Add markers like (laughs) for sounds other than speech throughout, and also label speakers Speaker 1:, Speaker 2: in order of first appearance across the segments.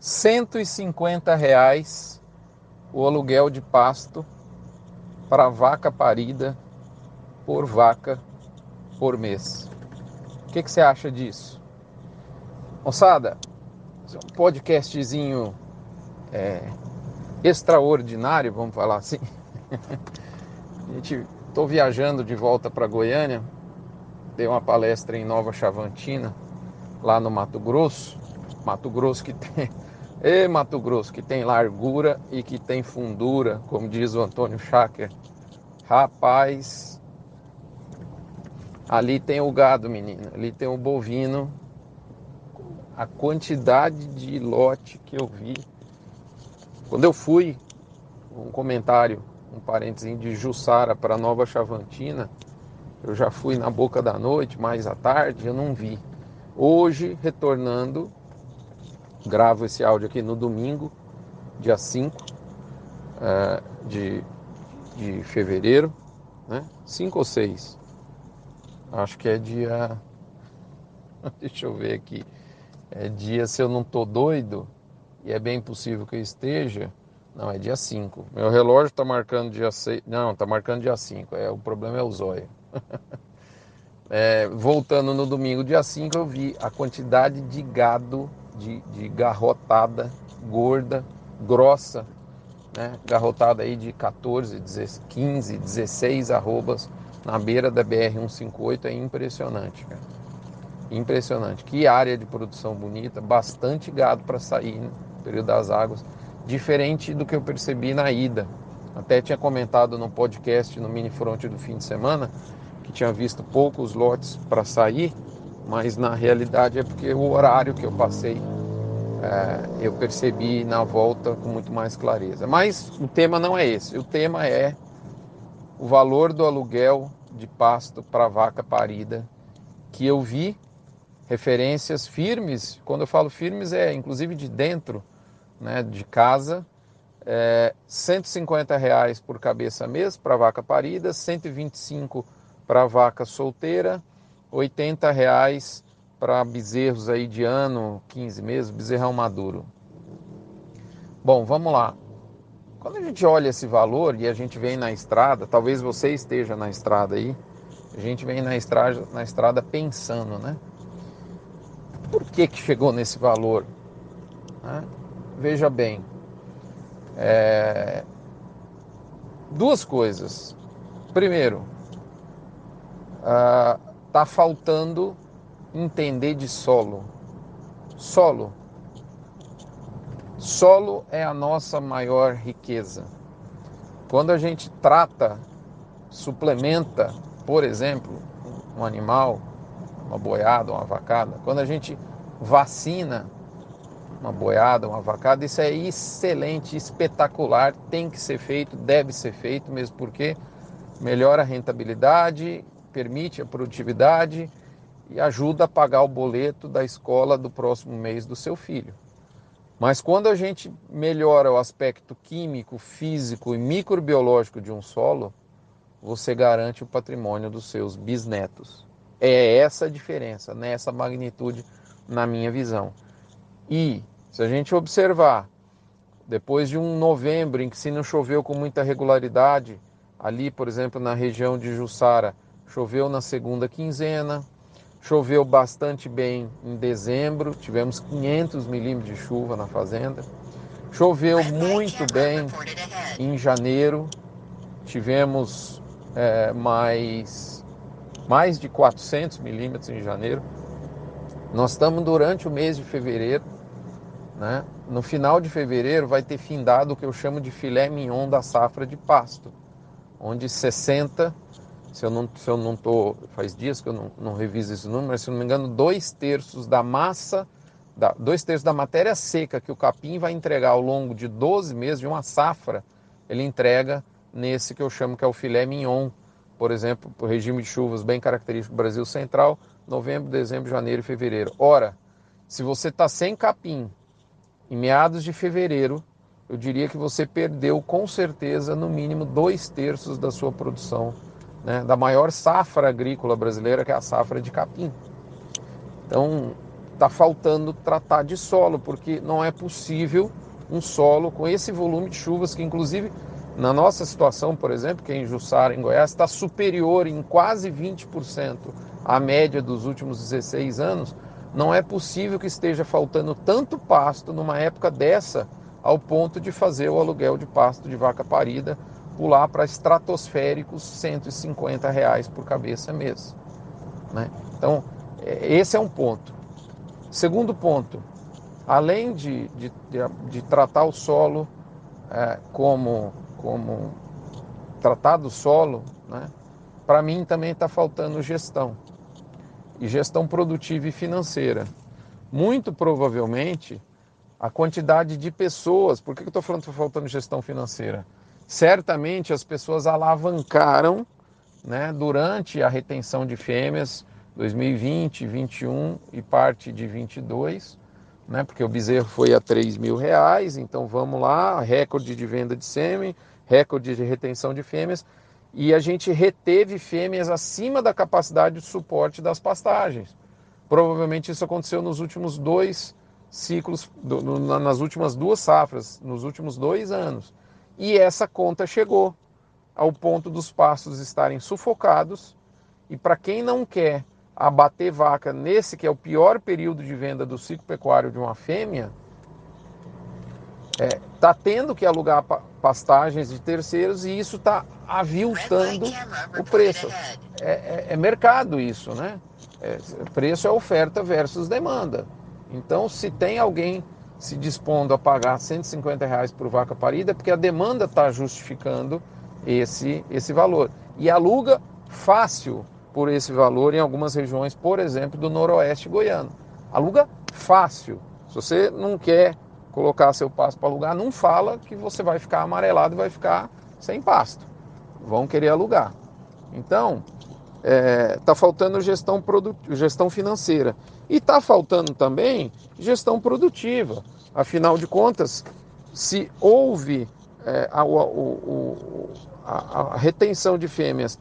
Speaker 1: 150 reais o aluguel de pasto para vaca parida por vaca por mês. O que, que você acha disso? Moçada, é um podcastzinho é, extraordinário, vamos falar assim. (laughs) A gente estou viajando de volta para Goiânia, dei uma palestra em Nova Chavantina, lá no Mato Grosso. Mato Grosso que (laughs) tem. E Mato Grosso que tem largura e que tem fundura, como diz o Antônio Schacker. Rapaz, ali tem o gado, menina. Ali tem o bovino. A quantidade de lote que eu vi. Quando eu fui, um comentário, um parênteses de Jussara para Nova Chavantina, eu já fui na boca da noite, mais à tarde, eu não vi. Hoje, retornando, gravo esse áudio aqui no domingo, dia 5 uh, eh, de, de fevereiro, né? 5 ou 6? Acho que é dia. (laughs) Deixa eu ver aqui. É dia, se eu não tô doido, e é bem possível que eu esteja. Não, é dia 5. Meu relógio tá marcando dia 6. Não, tá marcando dia 5. É, o problema é o zóio. (laughs) é, voltando no domingo, dia 5, eu vi a quantidade de gado de, de garrotada gorda, grossa, né? garrotada aí de 14, 15, 16 arrobas na beira da BR-158 é impressionante, cara. Impressionante. Que área de produção bonita, bastante gado para sair no período das águas, diferente do que eu percebi na ida. Até tinha comentado no podcast no mini front do fim de semana que tinha visto poucos lotes para sair mas na realidade é porque o horário que eu passei é, eu percebi na volta com muito mais clareza. Mas o tema não é esse, o tema é o valor do aluguel de pasto para vaca parida que eu vi referências firmes. Quando eu falo firmes é inclusive de dentro, né, de casa. É, 150 reais por cabeça mês para vaca parida, 125 para vaca solteira 80 reais para bezerros aí de ano, 15 meses, bezerrão maduro. Bom, vamos lá. Quando a gente olha esse valor e a gente vem na estrada, talvez você esteja na estrada aí, a gente vem na estrada, na estrada pensando, né? Por que, que chegou nesse valor? Né? Veja bem, é... duas coisas. Primeiro, uh, está faltando entender de solo. Solo. Solo é a nossa maior riqueza. Quando a gente trata, suplementa, por exemplo, um animal, uma boiada, uma vacada, quando a gente vacina uma boiada, uma vacada, isso é excelente, espetacular, tem que ser feito, deve ser feito, mesmo porque melhora a rentabilidade permite a produtividade e ajuda a pagar o boleto da escola do próximo mês do seu filho. Mas quando a gente melhora o aspecto químico, físico e microbiológico de um solo, você garante o patrimônio dos seus bisnetos. É essa a diferença, nessa magnitude, na minha visão. E se a gente observar, depois de um novembro em que se não choveu com muita regularidade, ali, por exemplo, na região de Jussara, Choveu na segunda quinzena, choveu bastante bem em dezembro, tivemos 500 milímetros de chuva na fazenda. Choveu muito bem em janeiro, tivemos é, mais, mais de 400 milímetros em janeiro. Nós estamos durante o mês de fevereiro, né? No final de fevereiro vai ter findado o que eu chamo de filé mignon da safra de pasto, onde 60 se eu não se eu não tô faz dias que eu não, não reviso esse número, mas se eu não me engano dois terços da massa da, dois terços da matéria seca que o capim vai entregar ao longo de 12 meses de uma safra ele entrega nesse que eu chamo que é o filé mignon. Por exemplo o regime de chuvas bem característico do Brasil Central novembro dezembro janeiro e fevereiro. Ora se você está sem capim em meados de fevereiro eu diria que você perdeu com certeza no mínimo dois terços da sua produção né, da maior safra agrícola brasileira, que é a safra de capim. Então, está faltando tratar de solo, porque não é possível um solo com esse volume de chuvas, que inclusive na nossa situação, por exemplo, que é em Jussara, em Goiás, está superior em quase 20% à média dos últimos 16 anos, não é possível que esteja faltando tanto pasto numa época dessa, ao ponto de fazer o aluguel de pasto de vaca parida pular para estratosféricos 150 reais por cabeça mês. Né? Então, é, esse é um ponto. Segundo ponto, além de, de, de, de tratar o solo é, como, como tratar do solo, né, para mim também está faltando gestão. E gestão produtiva e financeira. Muito provavelmente, a quantidade de pessoas. Por que eu estou falando que está faltando gestão financeira? Certamente as pessoas alavancaram né, durante a retenção de fêmeas 2020, 21 e parte de 22, né? Porque o bezerro foi a 3 mil reais, então vamos lá, recorde de venda de sêmen, recorde de retenção de fêmeas, e a gente reteve fêmeas acima da capacidade de suporte das pastagens. Provavelmente isso aconteceu nos últimos dois ciclos, do, no, nas últimas duas safras, nos últimos dois anos. E essa conta chegou ao ponto dos pastos estarem sufocados, e para quem não quer abater vaca nesse que é o pior período de venda do ciclo pecuário de uma fêmea, está é, tá tendo que alugar pastagens de terceiros e isso está aviltando o preço. É, é, é, mercado isso, né? É, preço é oferta versus demanda. Então, se tem alguém se dispondo a pagar 150 reais por vaca parida, porque a demanda está justificando esse, esse valor. E aluga fácil por esse valor em algumas regiões, por exemplo, do noroeste goiano. Aluga fácil. Se você não quer colocar seu pasto para alugar, não fala que você vai ficar amarelado e vai ficar sem pasto. Vão querer alugar. Então, está é, tá faltando gestão, gestão financeira. E está faltando também gestão produtiva. Afinal de contas, se houve é, a, a, a, retenção de fêmeas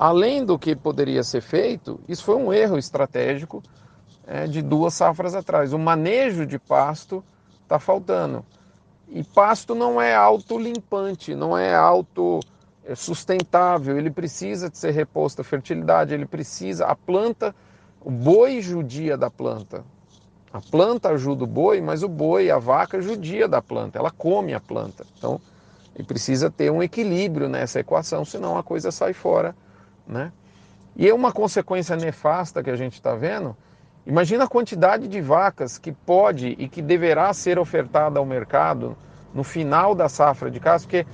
Speaker 1: Além do que poderia ser feito, isso foi um erro estratégico é, de duas safras atrás. O manejo de pasto está faltando. E pasto não é autolimpante, não é auto sustentável, ele precisa de ser reposto a fertilidade, ele precisa, a planta, o boi judia da planta. A planta ajuda o boi, mas o boi, a vaca judia da planta, ela come a planta. Então, ele precisa ter um equilíbrio nessa equação, senão a coisa sai fora né? E é uma consequência nefasta que a gente está vendo. Imagina a quantidade de vacas que pode e que deverá ser ofertada ao mercado no final da safra de caça, porque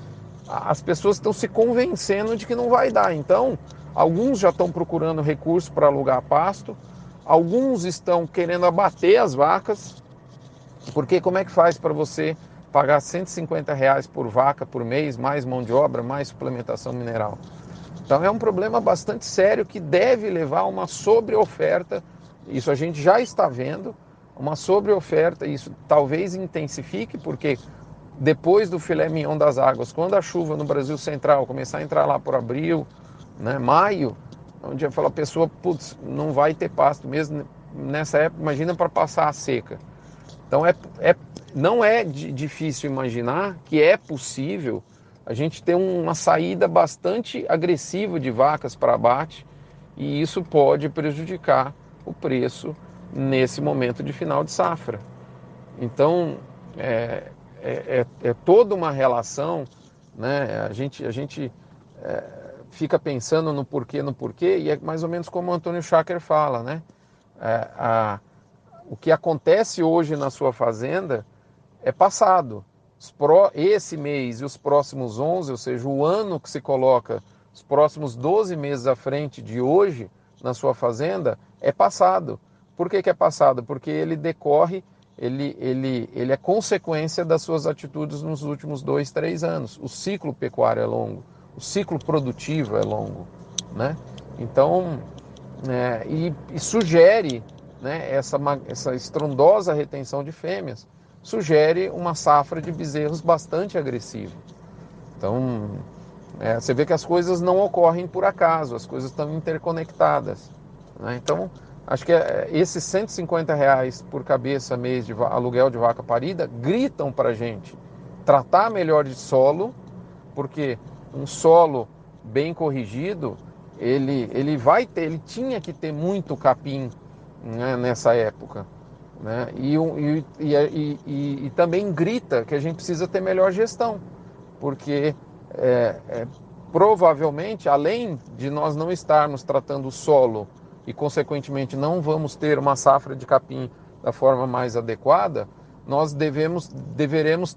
Speaker 1: as pessoas estão se convencendo de que não vai dar. Então, alguns já estão procurando recurso para alugar pasto, alguns estão querendo abater as vacas, porque como é que faz para você pagar 150 reais por vaca por mês, mais mão de obra, mais suplementação mineral? Então é um problema bastante sério que deve levar a uma sobreoferta. Isso a gente já está vendo, uma sobreoferta, isso talvez intensifique, porque depois do filé mignon das águas, quando a chuva no Brasil Central começar a entrar lá por abril, né, maio, onde eu falo, a pessoa, putz, não vai ter pasto mesmo nessa época, imagina para passar a seca. Então é, é, não é difícil imaginar que é possível a gente tem uma saída bastante agressiva de vacas para abate e isso pode prejudicar o preço nesse momento de final de safra. Então, é, é, é, é toda uma relação, né? a gente, a gente é, fica pensando no porquê, no porquê, e é mais ou menos como o Antônio Schacker fala, né? É, a, o que acontece hoje na sua fazenda é passado esse mês e os próximos 11, ou seja, o ano que se coloca os próximos 12 meses à frente de hoje na sua fazenda, é passado. Por que, que é passado? Porque ele decorre, ele, ele, ele é consequência das suas atitudes nos últimos dois, três anos. O ciclo pecuário é longo, o ciclo produtivo é longo. Né? Então, é, e, e, sugere né, essa, essa estrondosa retenção de fêmeas sugere uma safra de bezerros bastante agressiva. Então, é, você vê que as coisas não ocorrem por acaso, as coisas estão interconectadas. Né? Então, Acho que é, esses 150 reais por cabeça mês de aluguel de vaca parida gritam para a gente tratar melhor de solo, porque um solo bem corrigido, ele, ele vai ter, ele tinha que ter muito capim né, nessa época. Né? E, e, e, e, também grita que a gente precisa ter melhor gestão, porque é, é, provavelmente, além de nós não estarmos tratando o solo e, consequentemente, não vamos ter uma safra de capim da forma mais adequada, nós devemos, deveremos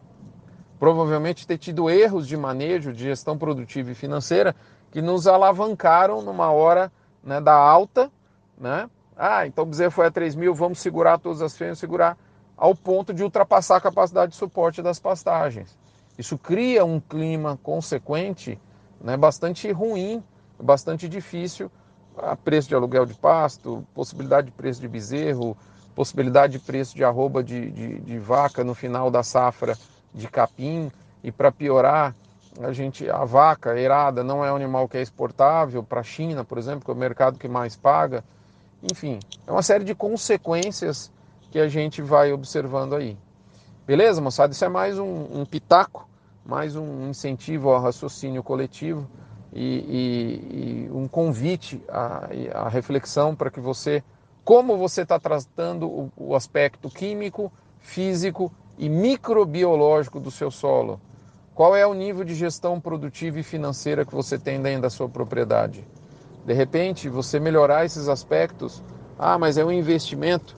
Speaker 1: provavelmente ter tido erros de manejo, de gestão produtiva e financeira que nos alavancaram numa hora né, da alta, né? Ah, então o bezerro foi a 3 mil, vamos segurar todas as fêmeas, segurar ao ponto de ultrapassar a capacidade de suporte das pastagens. Isso cria um clima consequente né, bastante ruim, bastante difícil, a preço de aluguel de pasto, possibilidade de preço de bezerro, possibilidade de preço de arroba de, de, de vaca no final da safra de capim e para piorar, a gente a vaca erada não é um animal que é exportável para a China, por exemplo, que é o mercado que mais paga. Enfim, é uma série de consequências que a gente vai observando aí. Beleza, moçada? Isso é mais um, um pitaco, mais um incentivo ao raciocínio coletivo e, e, e um convite à, à reflexão para que você, como você está tratando o, o aspecto químico, físico e microbiológico do seu solo. Qual é o nível de gestão produtiva e financeira que você tem dentro da sua propriedade? De repente, você melhorar esses aspectos, ah, mas é um investimento.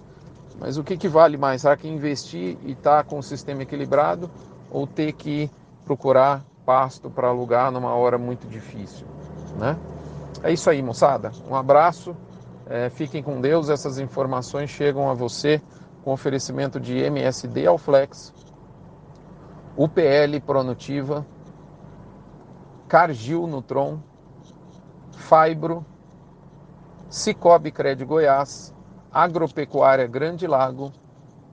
Speaker 1: Mas o que, que vale mais? Será que investir e estar tá com o sistema equilibrado ou ter que procurar pasto para alugar numa hora muito difícil? Né? É isso aí, moçada. Um abraço. É, fiquem com Deus. Essas informações chegam a você com oferecimento de MSD Alflex, UPL Pronutiva, Cargil Nutron, Fibro, Cicobi Cred Goiás, Agropecuária Grande Lago,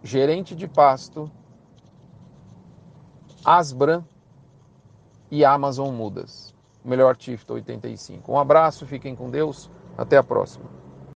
Speaker 1: Gerente de Pasto, Asbran e Amazon Mudas. melhor Tifto 85. Um abraço, fiquem com Deus, até a próxima.